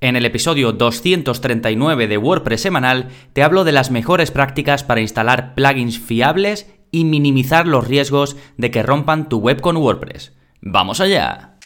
En el episodio 239 de WordPress semanal te hablo de las mejores prácticas para instalar plugins fiables y minimizar los riesgos de que rompan tu web con WordPress. ¡Vamos allá!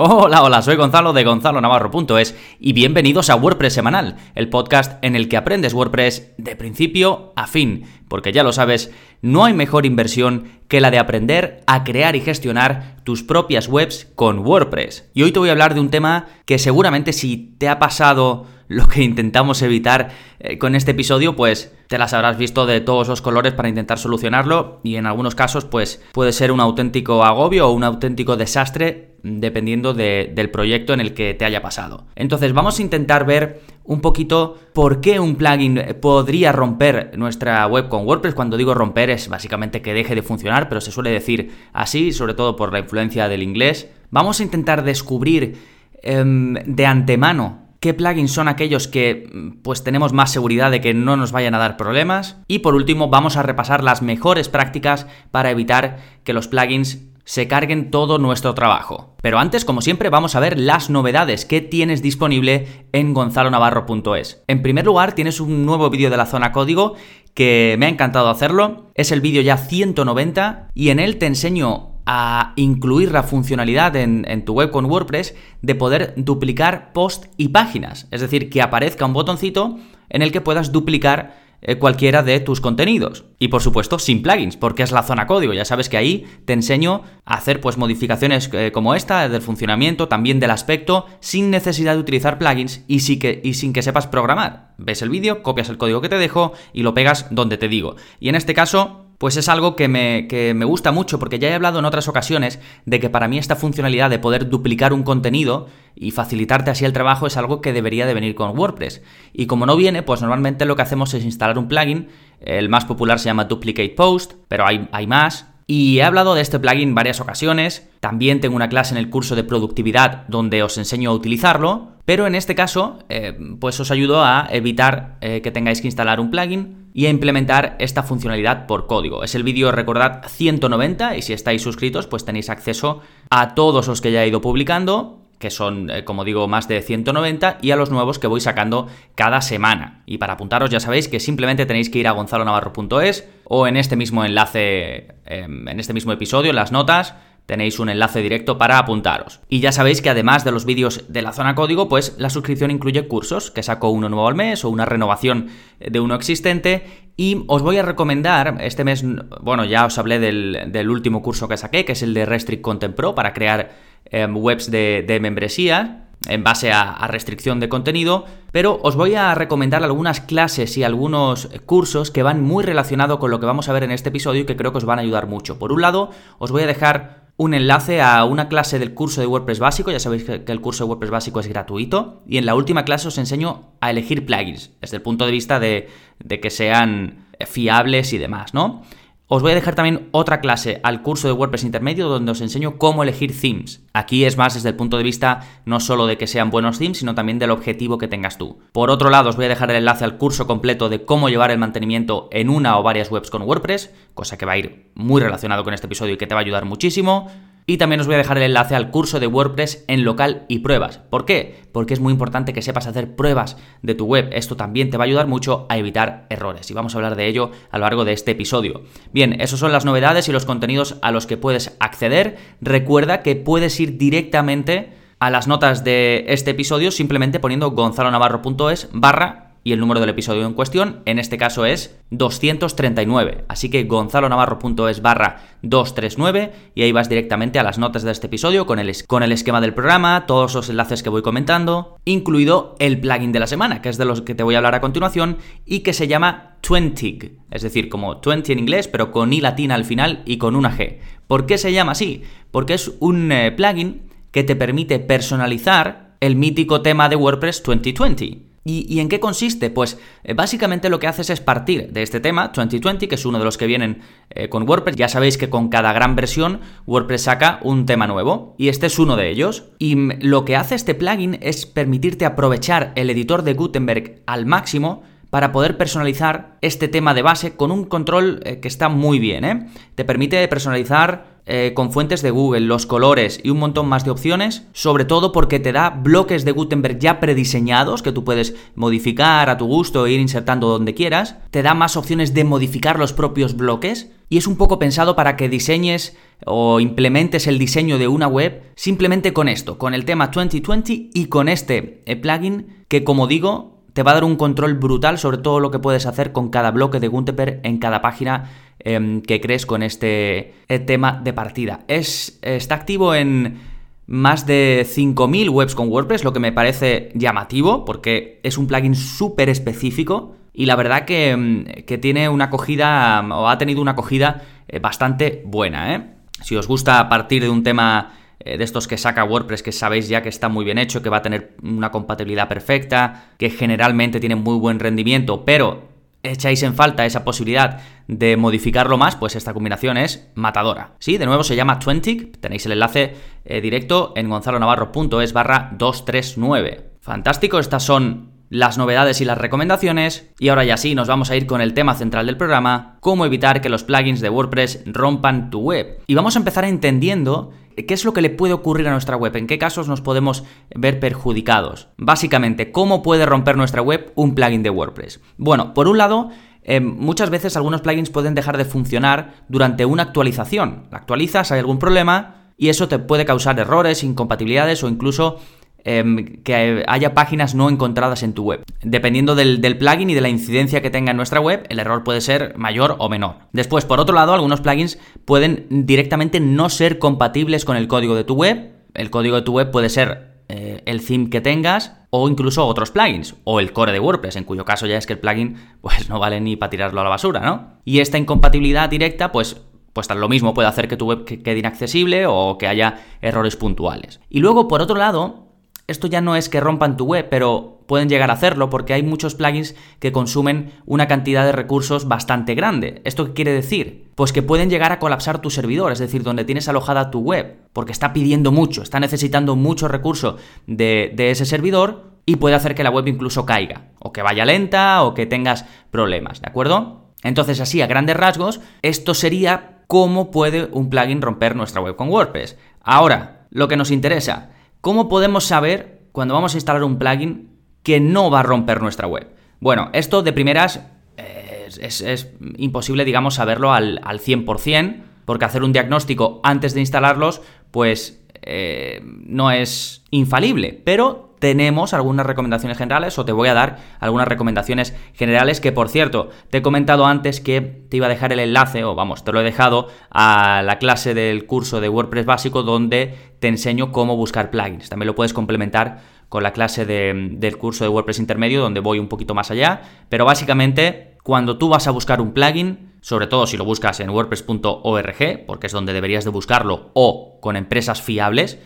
Hola, hola, soy Gonzalo de Gonzalo Navarro.es y bienvenidos a WordPress Semanal, el podcast en el que aprendes WordPress de principio a fin, porque ya lo sabes, no hay mejor inversión que la de aprender a crear y gestionar tus propias webs con WordPress. Y hoy te voy a hablar de un tema que seguramente si te ha pasado lo que intentamos evitar eh, con este episodio, pues te las habrás visto de todos los colores para intentar solucionarlo y en algunos casos pues puede ser un auténtico agobio o un auténtico desastre dependiendo del proyecto en el que te haya pasado. Entonces vamos a intentar ver un poquito por qué un plugin podría romper nuestra web con WordPress. Cuando digo romper es básicamente que deje de funcionar, pero se suele decir así, sobre todo por la influencia del inglés. Vamos a intentar descubrir em, de antemano qué plugins son aquellos que pues tenemos más seguridad de que no nos vayan a dar problemas y por último vamos a repasar las mejores prácticas para evitar que los plugins se carguen todo nuestro trabajo. Pero antes, como siempre, vamos a ver las novedades que tienes disponible en gonzalonavarro.es. En primer lugar, tienes un nuevo vídeo de la zona código que me ha encantado hacerlo. Es el vídeo ya 190 y en él te enseño a incluir la funcionalidad en, tu web con WordPress de poder duplicar post y páginas. Es decir, que aparezca un botoncito en el que puedas duplicar eh, cualquiera de tus contenidos. Y por supuesto, sin plugins, porque es la zona código. Ya sabes que ahí te enseño a hacer pues modificaciones eh, como esta, del funcionamiento, también del aspecto, sin necesidad de utilizar plugins y, y sin que sepas programar. Ves el vídeo, copias el código que te dejo y lo pegas donde te digo. Y en este caso, pues es algo que me, que me, gusta mucho porque ya he hablado en otras ocasiones de que para mí esta funcionalidad de poder duplicar un contenido y facilitarte así el trabajo es algo que debería de venir con WordPress. Y como no viene, pues normalmente lo que hacemos es instalar un plugin, el más popular se llama Duplicate Post, pero hay, hay más, y he hablado de este plugin varias ocasiones, también tengo una clase en el curso de productividad donde os enseño a utilizarlo, pero en este caso, eh, pues os ayudo a evitar eh, que tengáis que instalar un plugin y a implementar esta funcionalidad por código. Es el vídeo, recordad, 190 y si estáis suscritos, pues tenéis acceso a todos los que ya he ido publicando que son, eh, como digo, más de 190, y a los nuevos que voy sacando cada semana. Y para apuntaros ya sabéis que simplemente tenéis que ir a gonzalonavarro.es o en este mismo enlace, em, en este mismo episodio, en las notas, tenéis un enlace directo para apuntaros. Y ya sabéis que además de los vídeos de la zona código, pues la suscripción incluye cursos, que saco uno nuevo al mes o una renovación de uno existente. Y os voy a recomendar, este mes, bueno, ya os hablé del, último curso que saqué, que es el de Restrict Content Pro para crear em, webs de, de membresía en base a, restricción de contenido, pero os voy a recomendar algunas clases y algunos cursos que van muy relacionados con lo que vamos a ver en este episodio y que creo que os van a ayudar mucho. Por un lado, os voy a dejar un enlace a una clase del curso de WordPress básico, ya sabéis que el curso de WordPress básico es gratuito, y en la última clase os enseño a elegir plugins, desde el punto de vista de, de que sean fiables y demás, ¿no? Os voy a dejar también otra clase al curso de WordPress intermedio donde os enseño cómo elegir themes. Aquí es más desde el punto de vista no solo de que sean buenos themes, sino también del objetivo que tengas tú. Por otro lado, os voy a dejar el enlace al curso completo de cómo llevar el mantenimiento en una o varias webs con WordPress, cosa que va a ir muy relacionado con este episodio y que te va a ayudar muchísimo. Y también os voy a dejar el enlace al curso de WordPress en local y pruebas. ¿Por qué? Porque es muy importante que sepas hacer pruebas de tu web. Esto también te va a ayudar mucho a evitar errores. Y vamos a hablar de ello a lo largo de este episodio. Bien, esas son las novedades y los contenidos a los que puedes acceder. Recuerda que puedes ir directamente a las notas de este episodio simplemente poniendo gonzalonavarro.es barra y el número del episodio en cuestión, en este caso es 239. Así que gonzalonavarro.es barra 239 y ahí vas directamente a las notas de este episodio con el, con el esquema del programa, todos los enlaces que voy comentando, incluido el plugin de la semana, que es de los que te voy a hablar a continuación y que se llama Twentig, es decir, como 20 en inglés, pero con i latina al final y con una G. ¿Por qué se llama así? Porque es un eh, plugin que te permite personalizar el mítico tema de WordPress 2020. ¿Y, en qué consiste? Pues eh, básicamente lo que haces es partir de este tema, 2020, que es uno de los que vienen eh, con WordPress. Ya sabéis que con cada gran versión WordPress saca un tema nuevo y este es uno de ellos. Y lo que hace este plugin es permitirte aprovechar el editor de Gutenberg al máximo para poder personalizar este tema de base con un control eh, que está muy bien. ¿eh? Te permite personalizar eh, con fuentes de Google, los colores y un montón más de opciones, sobre todo porque te da bloques de Gutenberg ya prediseñados que tú puedes modificar a tu gusto e ir insertando donde quieras. Te da más opciones de modificar los propios bloques y es un poco pensado para que diseñes o implementes el diseño de una web simplemente con esto, con el tema 2020 y con este plugin que como digo te va a dar un control brutal sobre todo lo que puedes hacer con cada bloque de Gutenberg en cada página em, que crees con este eh, tema de partida. Es, está activo en más de 5.000 webs con WordPress, lo que me parece llamativo porque es un plugin súper específico y la verdad que, em, que, tiene una acogida o ha tenido una acogida eh, bastante buena. ¿eh? Si os gusta partir de un tema eh, de estos que saca WordPress que sabéis ya que está muy bien hecho, que va a tener una compatibilidad perfecta, que generalmente tiene muy buen rendimiento, pero echáis en falta esa posibilidad de modificarlo más, pues esta combinación es matadora. Sí, de nuevo se llama Twentic, tenéis el enlace eh, directo en gonzalonavarro.es barra 239. Fantástico, estas son las novedades y las recomendaciones. Y ahora ya sí, nos vamos a ir con el tema central del programa, cómo evitar que los plugins de WordPress rompan tu web. Y vamos a empezar entendiendo qué es lo que le puede ocurrir a nuestra web, en qué casos nos podemos ver perjudicados. Básicamente, cómo puede romper nuestra web un plugin de WordPress. Bueno, por un lado, eh, muchas veces algunos plugins pueden dejar de funcionar durante una actualización. La actualizas, hay algún problema y eso te puede causar errores, incompatibilidades o incluso Em, que haya páginas no encontradas en tu web. Dependiendo del, plugin y de la incidencia que tenga en nuestra web, el error puede ser mayor o menor. Después, por otro lado, algunos plugins pueden directamente no ser compatibles con el código de tu web. El código de tu web puede ser eh, el theme que tengas o incluso otros plugins o el core de WordPress, en cuyo caso ya es que el plugin pues no vale ni para tirarlo a la basura, ¿no? Y esta incompatibilidad directa pues pues lo mismo puede hacer que tu web quede inaccesible o que haya errores puntuales. Y luego, por otro lado, esto ya no es que rompan tu web, pero pueden llegar a hacerlo porque hay muchos plugins que consumen una cantidad de recursos bastante grande. ¿Esto qué quiere decir? Pues que pueden llegar a colapsar tu servidor, es decir, donde tienes alojada tu web, porque está pidiendo mucho, está necesitando mucho recurso de, de ese servidor y puede hacer que la web incluso caiga, o que vaya lenta, o que tengas problemas, ¿de acuerdo? Entonces, así, a grandes rasgos, esto sería cómo puede un plugin romper nuestra web con WordPress. Ahora, lo que nos interesa, ¿Cómo podemos saber cuando vamos a instalar un plugin que no va a romper nuestra web? Bueno, esto de primeras eh, es, imposible, digamos, saberlo al, al 100%, porque hacer un diagnóstico antes de instalarlos, pues eh, no es infalible, pero tenemos algunas recomendaciones generales o te voy a dar algunas recomendaciones generales que por cierto te he comentado antes que te iba a dejar el enlace o vamos te lo he dejado a la clase del curso de WordPress básico donde te enseño cómo buscar plugins. También lo puedes complementar con la clase del curso de WordPress intermedio donde voy un poquito más allá. Pero básicamente cuando tú vas a buscar un plugin sobre todo si lo buscas en wordpress.org porque es donde deberías de buscarlo o con empresas fiables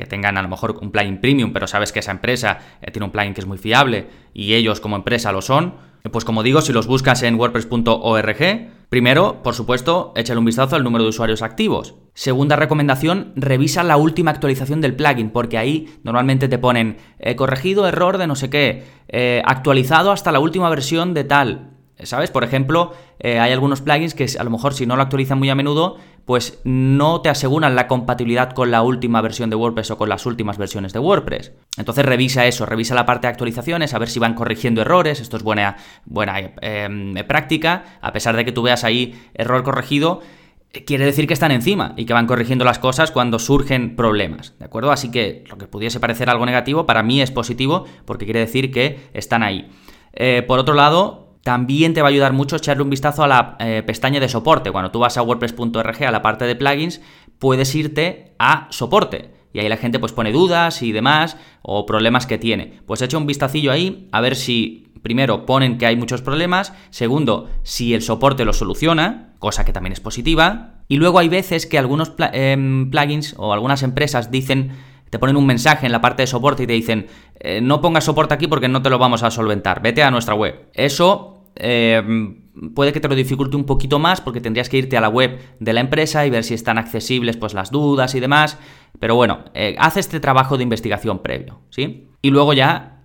que tengan a lo mejor un plugin premium, pero sabes que esa empresa eh, tiene un plugin que es muy fiable y ellos como empresa lo son, pues como digo, si los buscas en wordpress.org, primero, por supuesto, échale un vistazo al número de usuarios activos. Segunda recomendación, revisa la última actualización del plugin, porque ahí normalmente te ponen corregido error de no sé qué, eh, actualizado hasta la última versión de tal. ¿Sabes? Por ejemplo, hay algunos plugins que a lo mejor si no lo actualizan muy a menudo, pues no te aseguran la compatibilidad con la última versión de WordPress o con las últimas versiones de WordPress. Entonces revisa eso, revisa la parte de actualizaciones, a ver si van corrigiendo errores, esto es buena, buena em, práctica, a pesar de que tú veas ahí error corregido, quiere decir que están encima y que van corrigiendo las cosas cuando surgen problemas, ¿de acuerdo? Así que lo que pudiese parecer algo negativo, para mí es positivo porque quiere decir que están ahí. Eh, por otro lado, también te va a ayudar mucho echarle un vistazo a la eh, pestaña de soporte. Cuando tú vas a wordpress.org a la parte de plugins, puedes irte a soporte. Y ahí la gente pues pone dudas y demás o problemas que tiene. Pues echa un vistacillo ahí a ver si primero ponen que hay muchos problemas, segundo, si el soporte lo soluciona, cosa que también es positiva, y luego hay veces que algunos em, plugins o algunas empresas dicen te ponen un mensaje en la parte de soporte y te dicen, eh, no pongas soporte aquí porque no te lo vamos a solventar, vete a nuestra web. Eso eh, puede que te lo dificulte un poquito más porque tendrías que irte a la web de la empresa y ver si están accesibles pues las dudas y demás. Pero bueno, eh, haz este trabajo de investigación previo, ¿sí? Y luego ya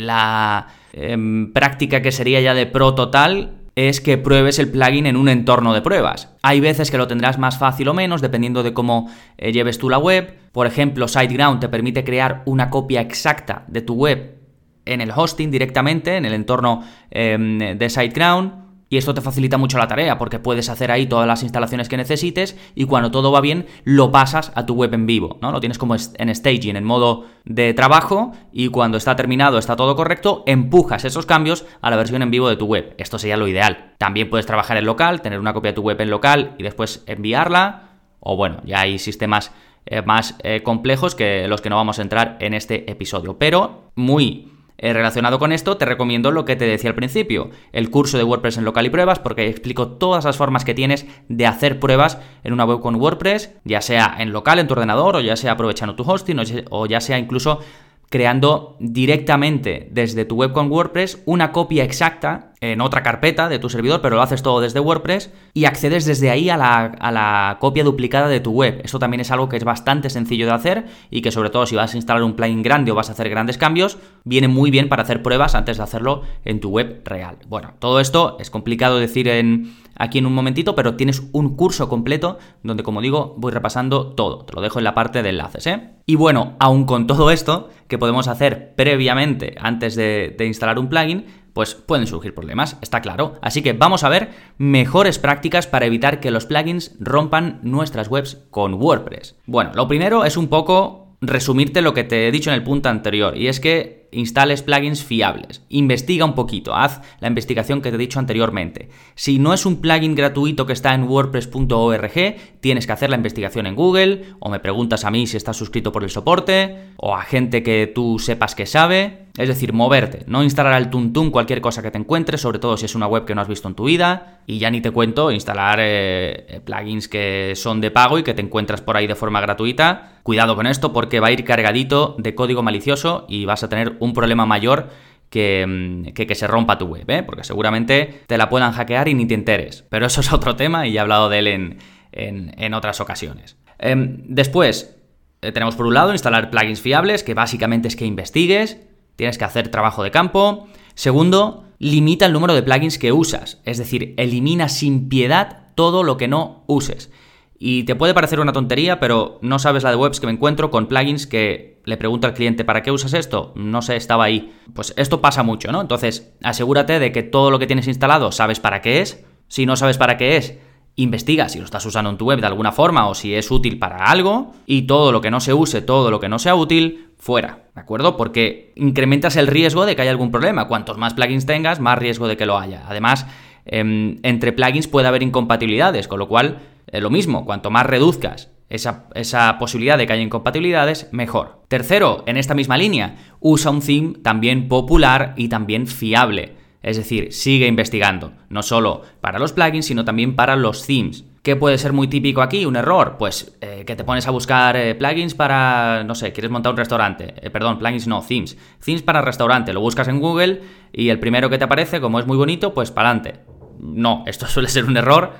la em, práctica que sería ya de pro total es que pruebes el plugin en un entorno de pruebas. Hay veces que lo tendrás más fácil o menos dependiendo de cómo eh, lleves tú la web. Por ejemplo, SiteGround te permite crear una copia exacta de tu web en el hosting directamente, en el entorno em, de SiteGround. Y esto te facilita mucho la tarea porque puedes hacer ahí todas las instalaciones que necesites y cuando todo va bien lo pasas a tu web en vivo, ¿no? Lo tienes como en staging, en modo de trabajo y cuando está terminado, está todo correcto, empujas esos cambios a la versión en vivo de tu web. Esto sería lo ideal. También puedes trabajar en local, tener una copia de tu web en local y después enviarla. O bueno, ya hay sistemas eh, más eh, complejos que los que no vamos a entrar en este episodio. Pero muy eh, relacionado con esto, te recomiendo lo que te decía al principio, el curso de WordPress en local y pruebas, porque explico todas las formas que tienes de hacer pruebas en una web con WordPress, ya sea en local, en tu ordenador, o ya sea aprovechando tu hosting, o ya sea incluso creando directamente desde tu web con WordPress una copia exacta en otra carpeta de tu servidor, pero lo haces todo desde WordPress y accedes desde ahí a la, copia duplicada de tu web. Esto también es algo que es bastante sencillo de hacer y que sobre todo si vas a instalar un plugin grande o vas a hacer grandes cambios, viene muy bien para hacer pruebas antes de hacerlo en tu web real. Bueno, todo esto es complicado decir en, aquí en un momentito, pero tienes un curso completo donde, como digo, voy repasando todo. Te lo dejo en la parte de enlaces, ¿eh? Y bueno, aún con todo esto que podemos hacer previamente antes de, de instalar un plugin, pues pueden surgir problemas, está claro. Así que vamos a ver mejores prácticas para evitar que los plugins rompan nuestras webs con WordPress. Bueno, lo primero es un poco resumirte lo que te he dicho en el punto anterior, y es que instales plugins fiables. Investiga un poquito, haz la investigación que te he dicho anteriormente. Si no es un plugin gratuito que está en wordpress.org, tienes que hacer la investigación en Google, o me preguntas a mí si estás suscrito por el soporte, o a gente que tú sepas que sabe. Es decir, moverte, no instalar al tuntún cualquier cosa que te encuentres, sobre todo si es una web que no has visto en tu vida. Y ya ni te cuento instalar eh, plugins que son de pago y que te encuentras por ahí de forma gratuita. Cuidado con esto porque va a ir cargadito de código malicioso y vas a tener un problema mayor mm, que, que, se rompa tu web, ¿eh? porque seguramente te la puedan hackear y ni te enteres. Pero eso es otro tema y ya he hablado de él en, en, otras ocasiones. Em, después, eh, tenemos por un lado instalar plugins fiables, que básicamente es que investigues, tienes que hacer trabajo de campo. Segundo, limita el número de plugins que usas, es decir, elimina sin piedad todo lo que no uses. Y te puede parecer una tontería, pero no sabes la de webs que me encuentro con plugins que le pregunto al cliente, ¿para qué usas esto? No sé, estaba ahí. Pues esto pasa mucho, ¿no? Entonces, asegúrate de que todo lo que tienes instalado sabes para qué es. Si no sabes para qué es, investiga si lo estás usando en tu web de alguna forma o si es útil para algo. Y todo lo que no se use, todo lo que no sea útil, fuera, ¿de acuerdo? Porque incrementas el riesgo de que haya algún problema. Cuantos más plugins tengas, más riesgo de que lo haya. Además, em, entre plugins puede haber incompatibilidades, con lo cual lo mismo, cuanto más reduzcas esa, esa, posibilidad de que haya incompatibilidades, mejor. Tercero, en esta misma línea, usa un theme también popular y también fiable. Es decir, sigue investigando, no solo para los plugins, sino también para los themes. ¿Qué puede ser muy típico aquí? ¿Un error? Pues eh, que te pones a buscar eh, plugins para, no sé, quieres montar un restaurante. Eh, perdón, plugins no, themes. Themes para restaurante. Lo buscas en Google y el primero que te aparece, como es muy bonito, pues para adelante. No, esto suele ser un error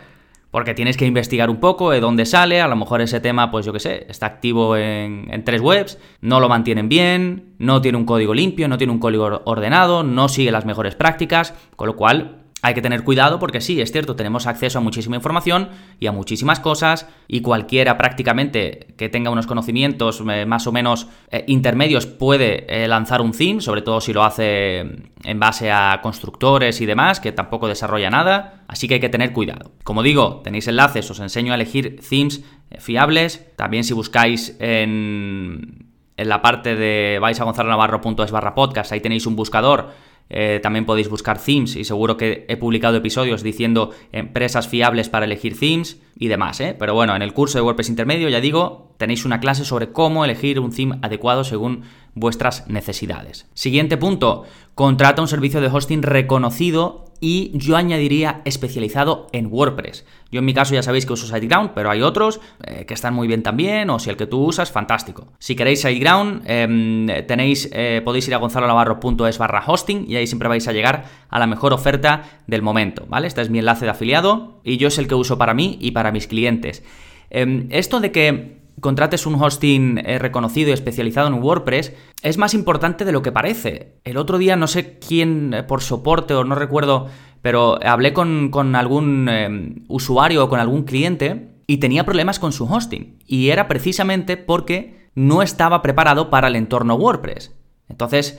porque tienes que investigar un poco de dónde sale, a lo mejor ese tema, pues yo qué sé, está activo en, en, tres webs, no lo mantienen bien, no tiene un código limpio, no tiene un código ordenado, no sigue las mejores prácticas, con lo cual hay que tener cuidado porque sí, es cierto, tenemos acceso a muchísima información y a muchísimas cosas y cualquiera prácticamente que tenga unos conocimientos eh, más o menos eh, intermedios puede eh, lanzar un theme, sobre todo si lo hace en base a constructores y demás, que tampoco desarrolla nada, así que hay que tener cuidado. Como digo, tenéis enlaces, os enseño a elegir themes fiables, también si buscáis en, en la parte de vais a gonzalonavarro.es barra podcast, ahí tenéis un buscador eh, también podéis buscar themes y seguro que he publicado episodios diciendo empresas fiables para elegir themes y demás, ¿eh? Pero bueno, en el curso de WordPress intermedio, ya digo, tenéis una clase sobre cómo elegir un theme adecuado según vuestras necesidades. Siguiente punto, contrata un servicio de hosting reconocido y yo añadiría especializado en WordPress. Yo en mi caso ya sabéis que uso SiteGround, pero hay otros eh, que están muy bien también, o si el que tú usas, fantástico. Si queréis SiteGround, em, tenéis, eh, podéis ir a gonzalonavarro.es barra hosting y ahí siempre vais a llegar a la mejor oferta del momento, ¿vale? Este es mi enlace de afiliado y yo es el que uso para mí y para mis clientes. Em, esto de que contrates un hosting eh, reconocido y especializado en WordPress es más importante de lo que parece. El otro día no sé quién eh, por soporte o no recuerdo, pero hablé con, algún eh, usuario o con algún cliente y tenía problemas con su hosting. Y era precisamente porque no estaba preparado para el entorno WordPress. Entonces,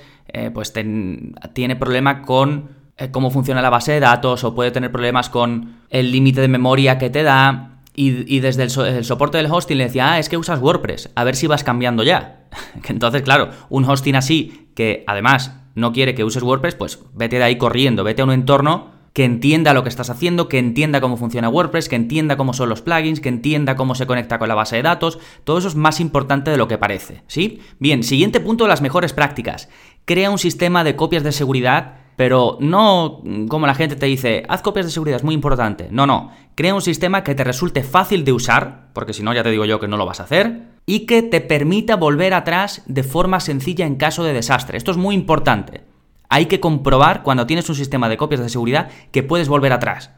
pues tiene problema con cómo funciona la base de datos o puede tener problemas con el límite de memoria que te da y, desde el, soporte del hosting le decía, ah, es que usas WordPress, a ver si vas cambiando ya. Entonces, claro, un hosting así, que además no quiere que uses WordPress, pues vete de ahí corriendo, vete a un entorno que entienda lo que estás haciendo, que entienda cómo funciona WordPress, que entienda cómo son los plugins, que entienda cómo se conecta con la base de datos. Todo eso es más importante de lo que parece, ¿sí? Bien, siguiente punto de las mejores prácticas. Crea un sistema de copias de seguridad pero no como la gente te dice, haz copias de seguridad, es muy importante. No, no. Crea un sistema que te resulte fácil de usar, porque si no ya te digo yo que no lo vas a hacer, y que te permita volver atrás de forma sencilla en caso de desastre. Esto es muy importante. Hay que comprobar cuando tienes un sistema de copias de seguridad que puedes volver atrás.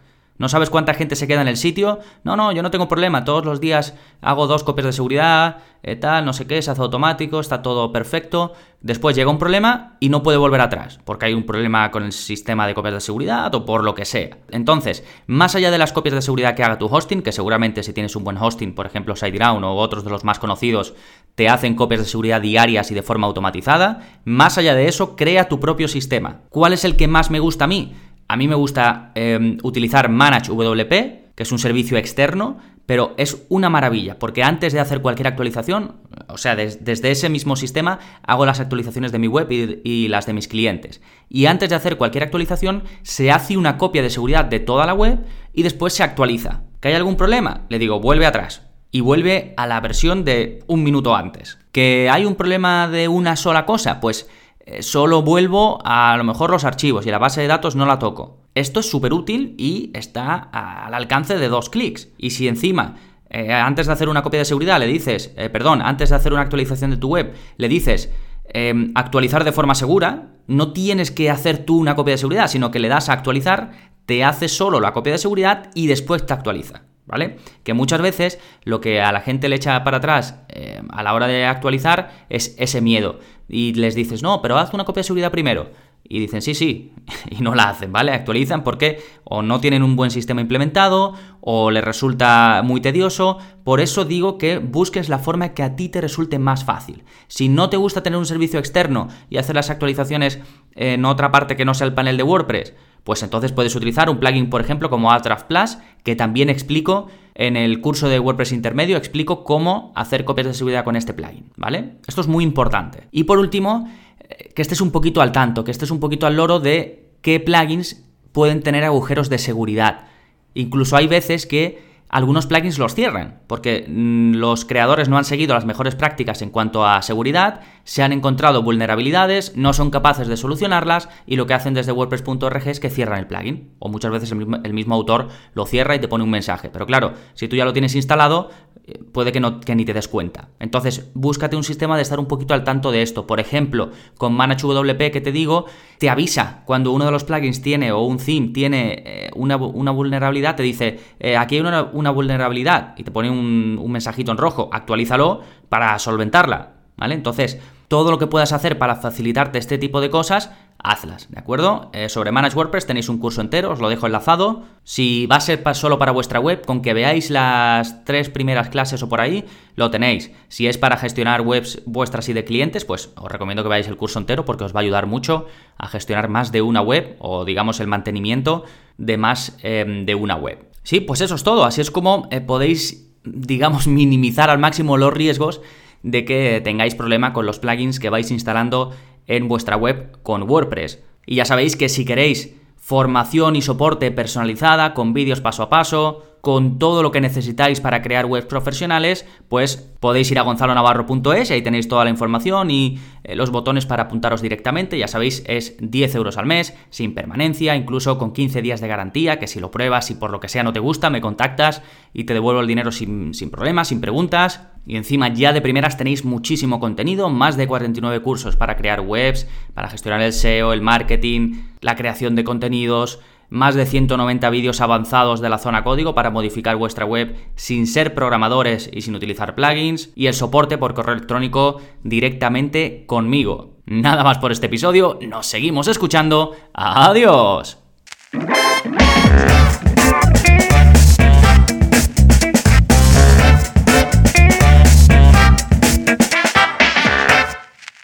¿No sabes cuánta gente se queda en el sitio? No, no, yo no tengo problema. Todos los días hago dos copias de seguridad, eh, tal, no sé qué, se hace automático, está todo perfecto. Después llega un problema y no puede volver atrás, porque hay un problema con el sistema de copias de seguridad o por lo que sea. Entonces, más allá de las copias de seguridad que haga tu hosting, que seguramente si tienes un buen hosting, por ejemplo SiteGround o otros de los más conocidos, te hacen copias de seguridad diarias y de forma automatizada, más allá de eso, crea tu propio sistema. ¿Cuál es el que más me gusta a mí? A mí me gusta em, utilizar ManageWP, que es un servicio externo, pero es una maravilla, porque antes de hacer cualquier actualización, o sea, desde ese mismo sistema hago las actualizaciones de mi web y, y, las de mis clientes. Y antes de hacer cualquier actualización, se hace una copia de seguridad de toda la web y después se actualiza. ¿Que hay algún problema? Le digo, vuelve atrás. Y vuelve a la versión de un minuto antes. ¿Que hay un problema de una sola cosa? Pues eh, solo vuelvo a, lo mejor los archivos y la base de datos no la toco. Esto es súper útil y está al alcance de dos clics. Y si encima eh, antes de hacer una copia de seguridad le dices, eh, perdón, antes de hacer una actualización de tu web, le dices em, actualizar de forma segura, no tienes que hacer tú una copia de seguridad, sino que le das a actualizar, te hace solo la copia de seguridad y después te actualiza. ¿Vale? Que muchas veces lo que a la gente le echa para atrás a la hora de actualizar es ese miedo y les dices, no, pero haz una copia de seguridad primero. Y dicen, sí, sí, y no la hacen, ¿vale? Actualizan porque o no tienen un buen sistema implementado o les resulta muy tedioso. Por eso digo que busques la forma que a ti te resulte más fácil. Si no te gusta tener un servicio externo y hacer las actualizaciones en otra parte que no sea el panel de WordPress, pues entonces puedes utilizar un plugin, por ejemplo, como Ahrefs Plus, que también explico en el curso de WordPress intermedio, explico cómo hacer copias de seguridad con este plugin, ¿vale? Esto es muy importante. Y por último, eh, que estés un poquito al tanto, que estés un poquito al loro de qué plugins pueden tener agujeros de seguridad. Incluso hay veces que algunos plugins los cierran, porque mm, los creadores no han seguido las mejores prácticas en cuanto a seguridad, se han encontrado vulnerabilidades, no son capaces de solucionarlas y lo que hacen desde WordPress.org es que cierran el plugin. O muchas veces el mismo, autor lo cierra y te pone un mensaje. Pero claro, si tú ya lo tienes instalado, puede que, no, que ni te des cuenta. Entonces, búscate un sistema de estar un poquito al tanto de esto. Por ejemplo, con ManageWP que te digo, te avisa cuando uno de los plugins tiene o un theme tiene eh, una, vulnerabilidad, te dice, eh, aquí hay una, vulnerabilidad y te pone un, un mensajito en rojo, actualízalo para solventarla. ¿Vale? Entonces, todo lo que puedas hacer para facilitarte este tipo de cosas, hazlas, ¿de acuerdo? Eh, sobre Manage WordPress tenéis un curso entero, os lo dejo enlazado. Si va a ser solo para vuestra web, con que veáis las tres primeras clases o por ahí, lo tenéis. Si es para gestionar webs vuestras y de clientes, pues os recomiendo que veáis el curso entero porque os va a ayudar mucho a gestionar más de una web o digamos el mantenimiento de más em, de una web. Sí, pues eso es todo. Así es como eh, podéis, digamos, minimizar al máximo los riesgos de que tengáis problema con los plugins que vais instalando en vuestra web con WordPress. Y ya sabéis que si queréis formación y soporte personalizada con vídeos paso a paso, con todo lo que necesitáis para crear webs profesionales, pues podéis ir a gonzalonavarro.es y ahí tenéis toda la información y eh, los botones para apuntaros directamente. Ya sabéis, es 10 euros al mes, sin permanencia, incluso con 15 días de garantía, que si lo pruebas y por lo que sea no te gusta, me contactas y te devuelvo el dinero sin, sin problemas, sin preguntas. Y encima ya de primeras tenéis muchísimo contenido, más de 49 cursos para crear webs, para gestionar el SEO, el marketing, la creación de contenidos, más de 190 vídeos avanzados de la zona código para modificar vuestra web sin ser programadores y sin utilizar plugins, y el soporte por correo electrónico directamente conmigo. Nada más por este episodio, nos seguimos escuchando. ¡Adiós!